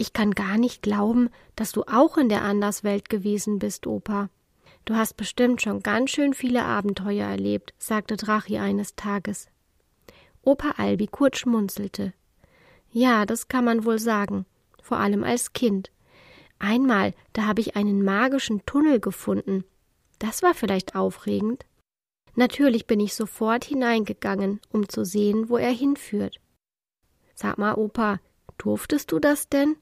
Ich kann gar nicht glauben, dass du auch in der Anderswelt gewesen bist, Opa. Du hast bestimmt schon ganz schön viele Abenteuer erlebt, sagte Drachi eines Tages. Opa Albi kurz schmunzelte. Ja, das kann man wohl sagen, vor allem als Kind. Einmal, da habe ich einen magischen Tunnel gefunden. Das war vielleicht aufregend. Natürlich bin ich sofort hineingegangen, um zu sehen, wo er hinführt. Sag mal, Opa, durftest du das denn?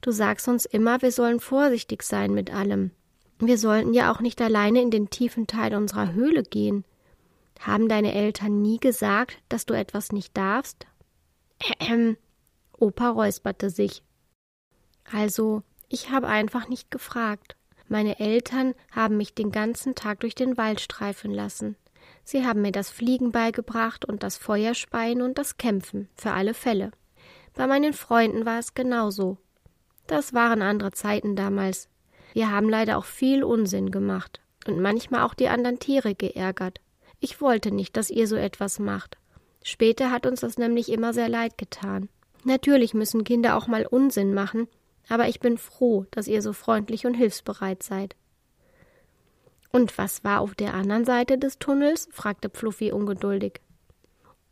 Du sagst uns immer, wir sollen vorsichtig sein mit allem. Wir sollten ja auch nicht alleine in den tiefen Teil unserer Höhle gehen. Haben deine Eltern nie gesagt, dass du etwas nicht darfst? Ähm, Opa räusperte sich. Also, ich habe einfach nicht gefragt. Meine Eltern haben mich den ganzen Tag durch den Wald streifen lassen. Sie haben mir das Fliegen beigebracht und das Feuerspeien und das Kämpfen, für alle Fälle. Bei meinen Freunden war es genauso. Das waren andere Zeiten damals. Wir haben leider auch viel Unsinn gemacht und manchmal auch die anderen Tiere geärgert. Ich wollte nicht, dass ihr so etwas macht. Später hat uns das nämlich immer sehr leid getan. Natürlich müssen Kinder auch mal Unsinn machen, aber ich bin froh, dass ihr so freundlich und hilfsbereit seid. Und was war auf der anderen Seite des Tunnels? fragte Fluffy ungeduldig.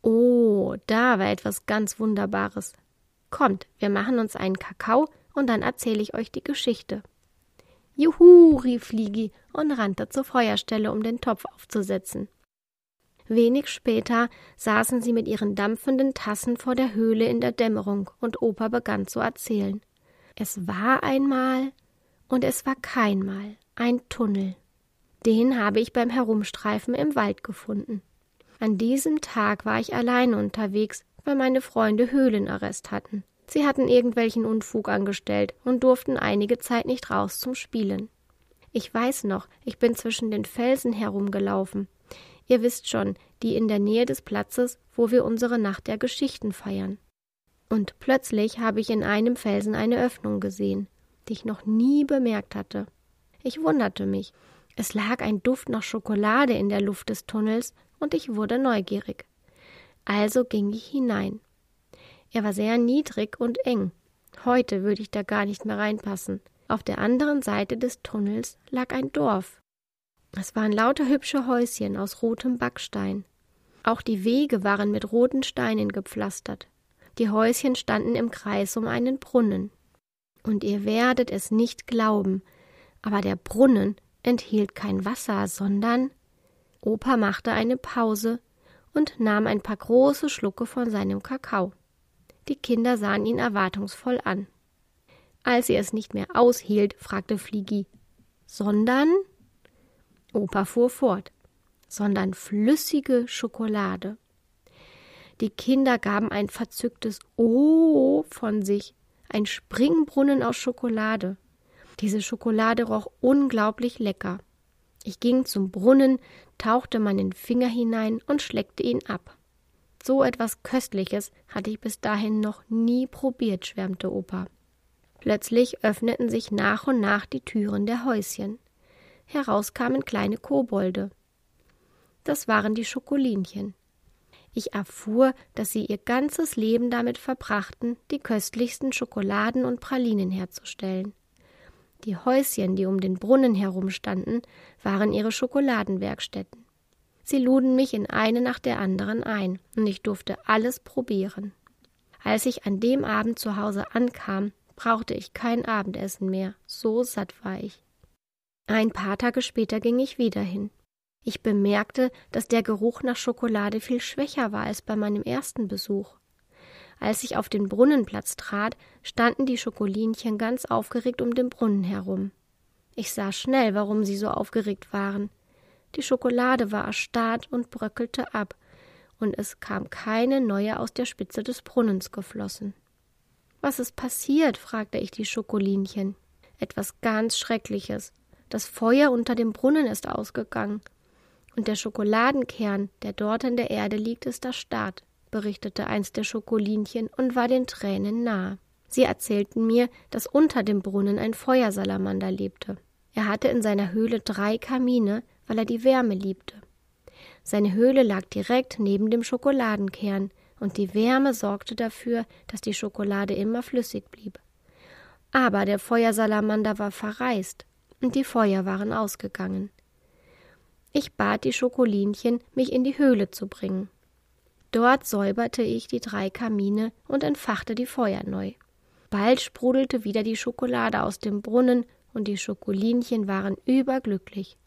Oh, da war etwas ganz Wunderbares. Kommt, wir machen uns einen Kakao und dann erzähle ich euch die Geschichte. Juhu, rief Fliegi und rannte zur Feuerstelle, um den Topf aufzusetzen. Wenig später saßen sie mit ihren dampfenden Tassen vor der Höhle in der Dämmerung und Opa begann zu erzählen. Es war einmal und es war keinmal ein Tunnel. Den habe ich beim Herumstreifen im Wald gefunden. An diesem Tag war ich alleine unterwegs, weil meine Freunde Höhlenarrest hatten. Sie hatten irgendwelchen Unfug angestellt und durften einige Zeit nicht raus zum Spielen. Ich weiß noch, ich bin zwischen den Felsen herumgelaufen. Ihr wisst schon, die in der Nähe des Platzes, wo wir unsere Nacht der Geschichten feiern. Und plötzlich habe ich in einem Felsen eine Öffnung gesehen, die ich noch nie bemerkt hatte. Ich wunderte mich. Es lag ein Duft nach Schokolade in der Luft des Tunnels und ich wurde neugierig. Also ging ich hinein. Er war sehr niedrig und eng. Heute würde ich da gar nicht mehr reinpassen. Auf der anderen Seite des Tunnels lag ein Dorf. Es waren lauter hübsche Häuschen aus rotem Backstein. Auch die Wege waren mit roten Steinen gepflastert. Die Häuschen standen im Kreis um einen Brunnen. Und ihr werdet es nicht glauben, aber der Brunnen enthielt kein Wasser, sondern Opa machte eine Pause und nahm ein paar große Schlucke von seinem Kakao. Die Kinder sahen ihn erwartungsvoll an. Als er es nicht mehr aushielt, fragte Fliegi, sondern Opa fuhr fort, sondern flüssige Schokolade. Die Kinder gaben ein verzücktes Oh von sich, ein Springbrunnen aus Schokolade. Diese Schokolade roch unglaublich lecker. Ich ging zum Brunnen, tauchte meinen Finger hinein und schleckte ihn ab. So etwas Köstliches hatte ich bis dahin noch nie probiert, schwärmte Opa. Plötzlich öffneten sich nach und nach die Türen der Häuschen. Heraus kamen kleine Kobolde. Das waren die Schokolinchen. Ich erfuhr, dass sie ihr ganzes Leben damit verbrachten, die köstlichsten Schokoladen und Pralinen herzustellen. Die Häuschen, die um den Brunnen herumstanden, waren ihre Schokoladenwerkstätten. Sie luden mich in eine nach der anderen ein, und ich durfte alles probieren. Als ich an dem Abend zu Hause ankam, brauchte ich kein Abendessen mehr, so satt war ich. Ein paar Tage später ging ich wieder hin. Ich bemerkte, dass der Geruch nach Schokolade viel schwächer war als bei meinem ersten Besuch. Als ich auf den Brunnenplatz trat, standen die Schokolinchen ganz aufgeregt um den Brunnen herum. Ich sah schnell, warum sie so aufgeregt waren. Die Schokolade war erstarrt und bröckelte ab, und es kam keine neue aus der Spitze des Brunnens geflossen. Was ist passiert? fragte ich die Schokolinchen. Etwas ganz Schreckliches. Das Feuer unter dem Brunnen ist ausgegangen. Und der Schokoladenkern, der dort in der Erde liegt, ist erstarrt, berichtete eins der Schokolinchen und war den Tränen nahe. Sie erzählten mir, dass unter dem Brunnen ein Feuersalamander lebte. Er hatte in seiner Höhle drei Kamine, weil er die Wärme liebte. Seine Höhle lag direkt neben dem Schokoladenkern, und die Wärme sorgte dafür, dass die Schokolade immer flüssig blieb. Aber der Feuersalamander war verreist, und die Feuer waren ausgegangen. Ich bat die Schokolinchen, mich in die Höhle zu bringen. Dort säuberte ich die drei Kamine und entfachte die Feuer neu. Bald sprudelte wieder die Schokolade aus dem Brunnen und die Schokolinchen waren überglücklich.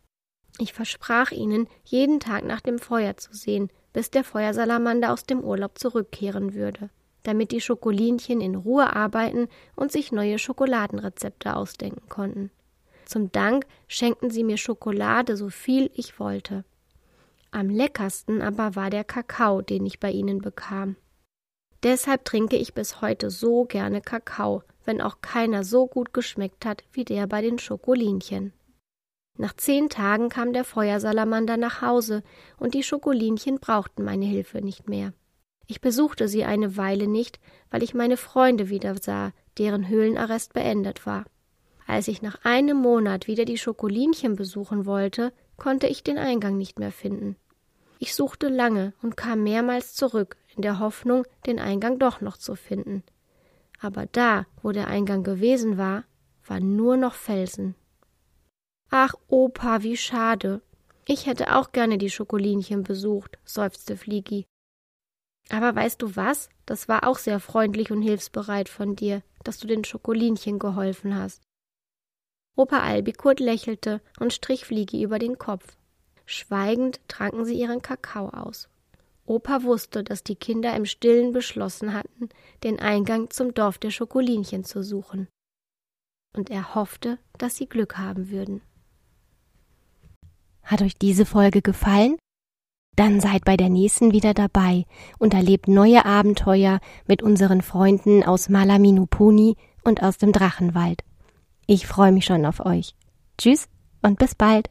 Ich versprach ihnen, jeden Tag nach dem Feuer zu sehen, bis der Feuersalamander aus dem Urlaub zurückkehren würde, damit die Schokolinchen in Ruhe arbeiten und sich neue Schokoladenrezepte ausdenken konnten. Zum Dank schenkten sie mir Schokolade, so viel ich wollte. Am leckersten aber war der Kakao, den ich bei ihnen bekam. Deshalb trinke ich bis heute so gerne Kakao, wenn auch keiner so gut geschmeckt hat wie der bei den Schokolinchen. Nach zehn Tagen kam der Feuersalamander nach Hause, und die Schokolinchen brauchten meine Hilfe nicht mehr. Ich besuchte sie eine Weile nicht, weil ich meine Freunde wieder sah, deren Höhlenarrest beendet war. Als ich nach einem Monat wieder die Schokolinchen besuchen wollte, konnte ich den Eingang nicht mehr finden. Ich suchte lange und kam mehrmals zurück, in der Hoffnung, den Eingang doch noch zu finden. Aber da, wo der Eingang gewesen war, waren nur noch Felsen. Ach, Opa, wie schade. Ich hätte auch gerne die Schokolinchen besucht, seufzte Fliegi. Aber weißt du was? Das war auch sehr freundlich und hilfsbereit von dir, dass du den Schokolinchen geholfen hast. Opa Albikurt lächelte und strich Fliegi über den Kopf. Schweigend tranken sie ihren Kakao aus. Opa wusste, dass die Kinder im Stillen beschlossen hatten, den Eingang zum Dorf der Schokolinchen zu suchen. Und er hoffte, dass sie Glück haben würden. Hat euch diese Folge gefallen? Dann seid bei der nächsten wieder dabei und erlebt neue Abenteuer mit unseren Freunden aus Malaminupuni und aus dem Drachenwald. Ich freue mich schon auf euch. Tschüss und bis bald.